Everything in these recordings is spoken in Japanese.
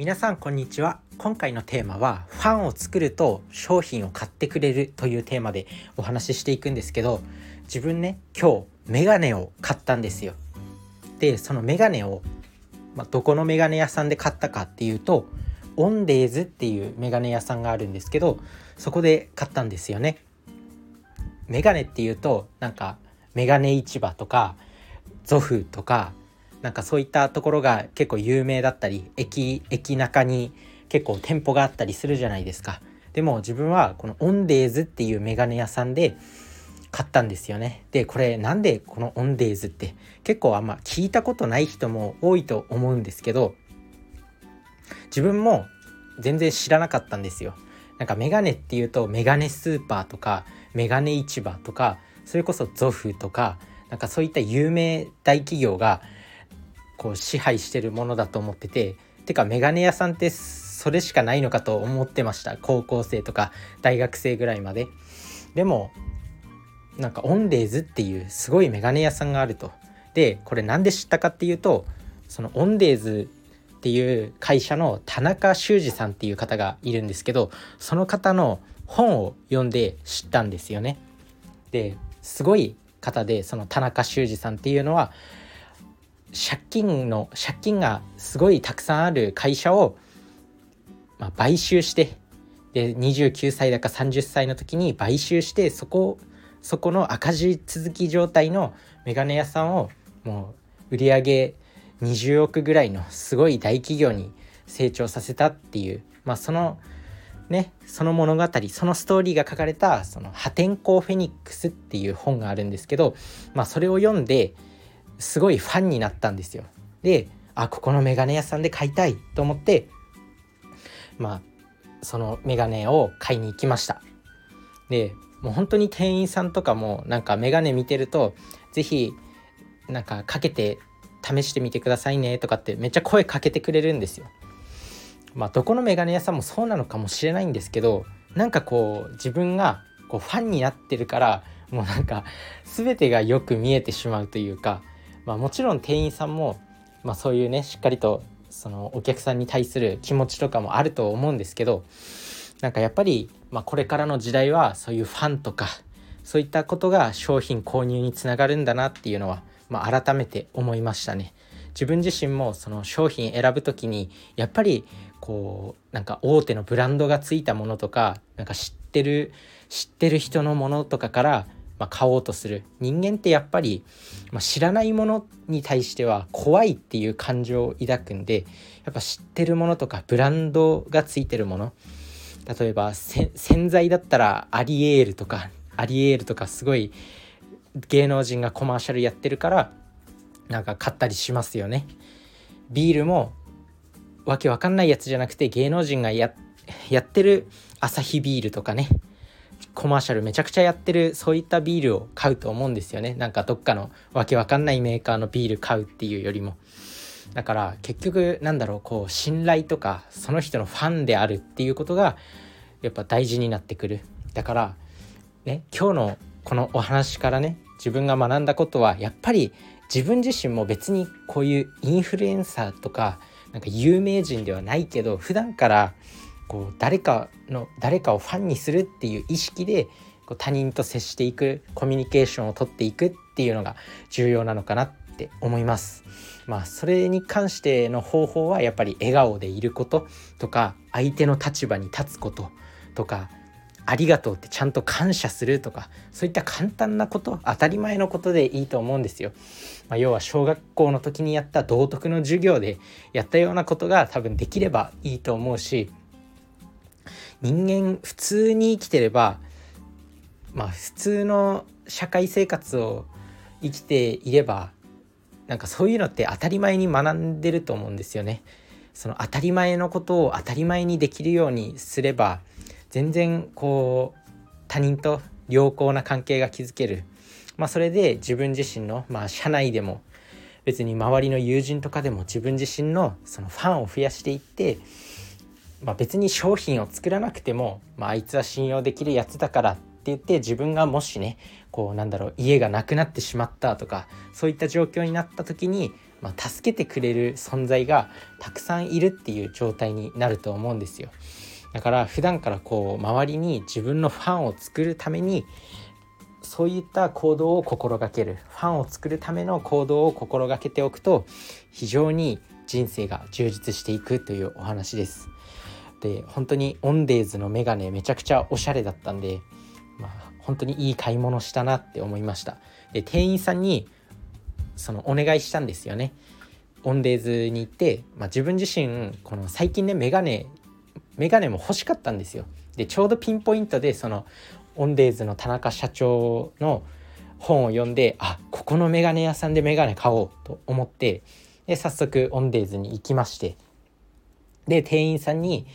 皆さんこんにちは。今回のテーマはファンを作ると商品を買ってくれるというテーマでお話ししていくんですけど自分ね今日メガネを買ったんですよ。でそのメガネを、まあ、どこのメガネ屋さんで買ったかっていうとオンデーズっていうメガネ屋さんがあるんですけどそこで買ったんですよね。メガネっていうとなんかメガネ市場とかゾフとかなんかそういったところが結構有名だったり駅駅中に結構店舗があったりするじゃないですか。でも自分はこのオンデーズっていうメガネ屋さんで買ったんですよね。でこれなんでこのオンデーズって？結構あんま聞いたことない人も多いと思うんですけど自分も全然知らなかったんですよ。なんかメガネっていうとメガネスーパーとかメガネ市場とかそれこそゾフとかなんかそういった有名大企業がこう支配してるものだと思ってててかメガネ屋さんってそれしかないのかと思ってました。高校生とか大学生ぐらいまで。でもなんかオンデーズっていうすごいメガネ屋さんがあると。でこれなんで知ったかっていうとそのオンデーズっていう会社の田中修二さんっていう方がいるんですけどその方の本を読んで知ったんですよね。ですごい方でその田中修二さんっていうのは借金の借金がすごいたくさんある会社を、まあ、買収してで29歳だか30歳の時に買収してそこそこの赤字続き状態のメガネ屋さんをもう売り上げ20億ぐらいのすごい大企業に成長させたっていうまあそのねその物語そのストーリーが書かれた「その破天荒フェニックス」っていう本があるんですけどまあそれを読んですごいファンになったんですよ。であここのメガネ屋さんで買いたいと思ってまあそのメガネを買いに行きました。でもう本当に店員さんとかもなんかメガネ見てると是非なんかかけて試してみてくださいねとかってめっちゃ声かけてくれるんですよ。まあどこのメガネ屋さんもそうなのかもしれないんですけどなんかこう自分がこうファンになってるからもうなんか全てがよく見えてしまうというかまあ、もちろん店員さんも、まあ、そういうねしっかりとそのお客さんに対する気持ちとかもあると思うんですけどなんかやっぱり、まあ、これからの時代はそういうファンとかそういったことが商品購入につながるんだなっていうのは、まあ、改めて思いましたね。自分自身もその商品選ぶ時にやっぱりこうなんか大手のブランドがついたものとかなんか知ってる知ってる人のものとかからまあ、買おうとする。人間ってやっぱり、まあ、知らないものに対しては怖いっていう感情を抱くんでやっぱ知ってるものとかブランドがついてるもの。例えば洗剤だったらアリエールとかアリエールとかすごい芸能人がコマーシャルやってるからなんか買ったりしますよね。ビールもわけわかんないやつじゃなくて芸能人がやってるアサヒビールとかね。コマーシャルめちゃくちゃやってるそういったビールを買うと思うんですよね。なんかどっかのわけわかんないメーカーのビール買うっていうよりも。だから結局なんだろうこう信頼とかその人のファンであるっていうことがやっぱ大事になってくる。だからね今日のこのお話からね自分が学んだことはやっぱり自分自身も別にこういうインフルエンサーとかなんか有名人ではないけど普段からこう誰かの誰かをファンにするっていう意識でこう他人と接していくコミュニケーションをとっていくっていうのが重要なのかなって思います。まあそれに関しての方法はやっぱり笑顔でいることとか相手の立場に立つこととかありがとうってちゃんと感謝するとかそういった簡単なこと当たり前のことでいいと思うんですよ。まあ、要は小学校の時にやった道徳の授業でやったようなことが多分できればいいと思うし人間普通に生きてればまあ普通の社会生活を生きていればなんかそういうのって当たり前に学んでると思うんですよね。その当たり前のことを当たり前にできるようにすれば全然こう他人と良好な関係が築ける、まあ、それで自分自身の、まあ、社内でも別に周りの友人とかでも自分自身のそのファンを増やしていってまあ、別に商品を作らなくても、まあ、あいつは信用できるやつだからって言って自分がもしねこうなんだろう家がなくなってしまったとかそういった状況になった時にまあ、助けてくれる存在がたくさんいるっていう状態になると思うんですよ。だから普段からこう周りに自分のファンを作るためにそういった行動を心がけるファンを作るための行動を心がけておくと非常に人生が充実していくというお話です。で本当にオンデーズのメガネめちゃくちゃおしゃれだったんで、まあ、本当にいい買い物したなって思いました。で店員さんにそのお願いしたんですよね。オンデーズに行って、まあ、自分自身この最近ねメガネメガネも欲しかったんですよ。でちょうどピンポイントでそのオンデーズの田中社長の本を読んであここのメガネ屋さんでメガネ買おうと思ってで早速オンデーズに行きましてで店員さんに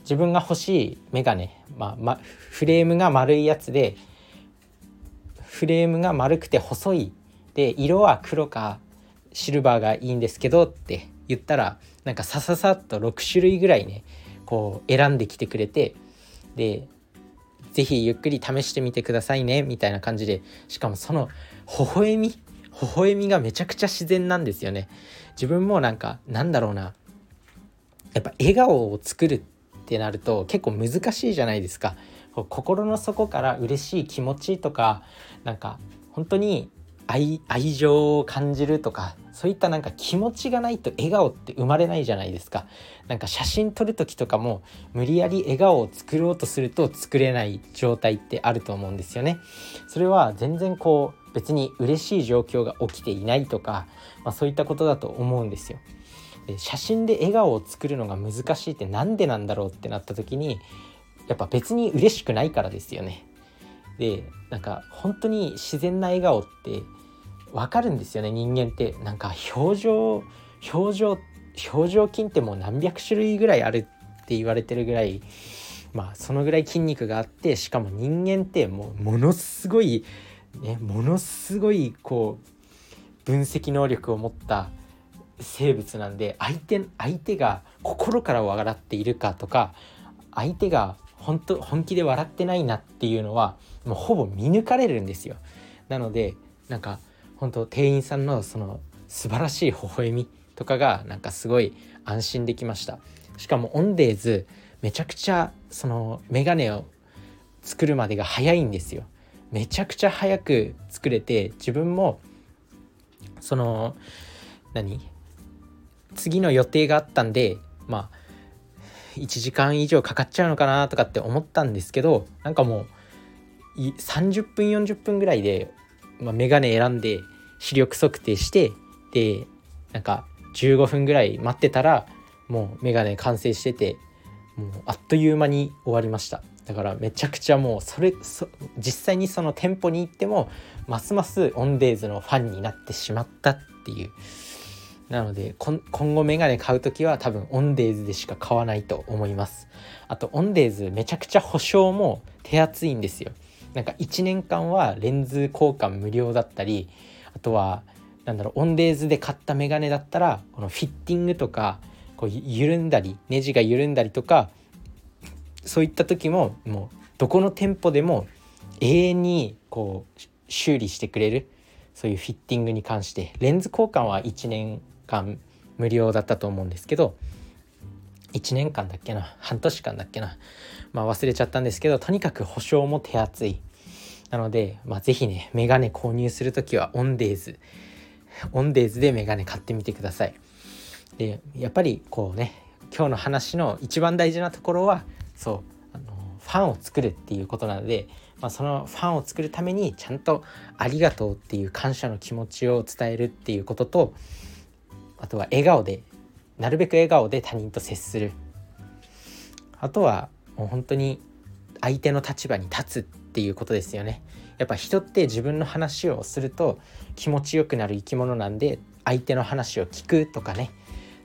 自分が欲しいメガネ、まあま、フレームが丸いやつでフレームが丸くて細いで色は黒かシルバーがいいんですけどって言ったらなんかさささっと6種類ぐらいねこう選んできてくれてで是非ゆっくり試してみてくださいねみたいな感じでしかもその微笑み微笑みがめちゃくちゃ自然なんですよね。自分もなんかなんだろうなやっぱ笑顔を作るってなると結構難しいじゃないですか。心の底から嬉しい気持ちとかなんか本当に愛愛情を感じるとかそういったなんか気持ちがないと笑顔って生まれないじゃないですか。なんか写真撮る時とかも無理やり笑顔を作ろうとすると作れない状態ってあると思うんですよね。それは全然こう別に嬉しい状況が起きていないとか、まあ、そういったことだと思うんですよ。写真で笑顔を作るのが難しいって何でなんだろうってなった時にやっぱ別に嬉しくないからですよね。でなんか本当に自然な笑顔って分かるんですよね人間って。なんか表情表情表情筋ってもう何百種類ぐらいあるって言われてるぐらいまあそのぐらい筋肉があってしかも人間ってもうものすごいねものすごいこう分析能力を持った生物なんで相手相手が心から笑っているかとか相手が本当本気で笑ってないなっていうのはもうほぼ見抜かれるんですよ。なのでなんか本当店員さんのその素晴らしい微笑みとかがなんかすごい安心できました。しかもオンデーズめちゃくちゃそのメガネを作るまでが早いんですよ。めちゃくちゃ早く作れて自分もその何？次の予定があったんでまあ1時間以上かかっちゃうのかなとかって思ったんですけどなんかもう30分40分ぐらいでまあ、メガネ選んで視力測定してでなんか15分ぐらい待ってたらもうメガネ完成しててもうあっという間に終わりました。だからめちゃくちゃもうそれ実際にその店舗に行ってもますますオンデーズのファンになってしまったっていう。なので今後メガネ買う時は多分オンデーズでしか買わないと思います。あとオンデーズめちゃくちゃ保証も手厚いんですよ。なんか1年間はレンズ交換無料だったりあとはなんだろうオンデーズで買ったメガネだったらこのフィッティングとかこう緩んだりネジが緩んだりとかそういった時ももうどこの店舗でも永遠にこう修理してくれるそういうフィッティングに関してレンズ交換は1年間無料だったと思うんですけど1年間だっけな半年間だっけなまあ忘れちゃったんですけどとにかく保証も手厚いなので、まあ、ぜひね、メガネ購入する時はオンデーズ、オンデーズでメガネ買ってみてください。で、やっぱりこうね、今日の話の一番大事なところは、そう、あのファンを作るっていうことなので、まあ、そのファンを作るためにちゃんとありがとうっていう感謝の気持ちを伝えるっていうことと、あとは笑顔で、なるべく笑顔で他人と接する。あとはもう本当に相手の立場に立つっていうことですよね。やっぱ人って自分の話をすると気持ちよくなる生き物なんで相手の話を聞くとかね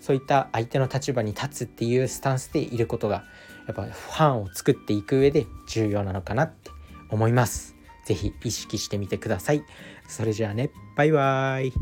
そういった相手の立場に立つっていうスタンスでいることがやっぱファンを作っていく上で重要なのかなって思います。是非意識してみてください。それじゃあねバイバーイ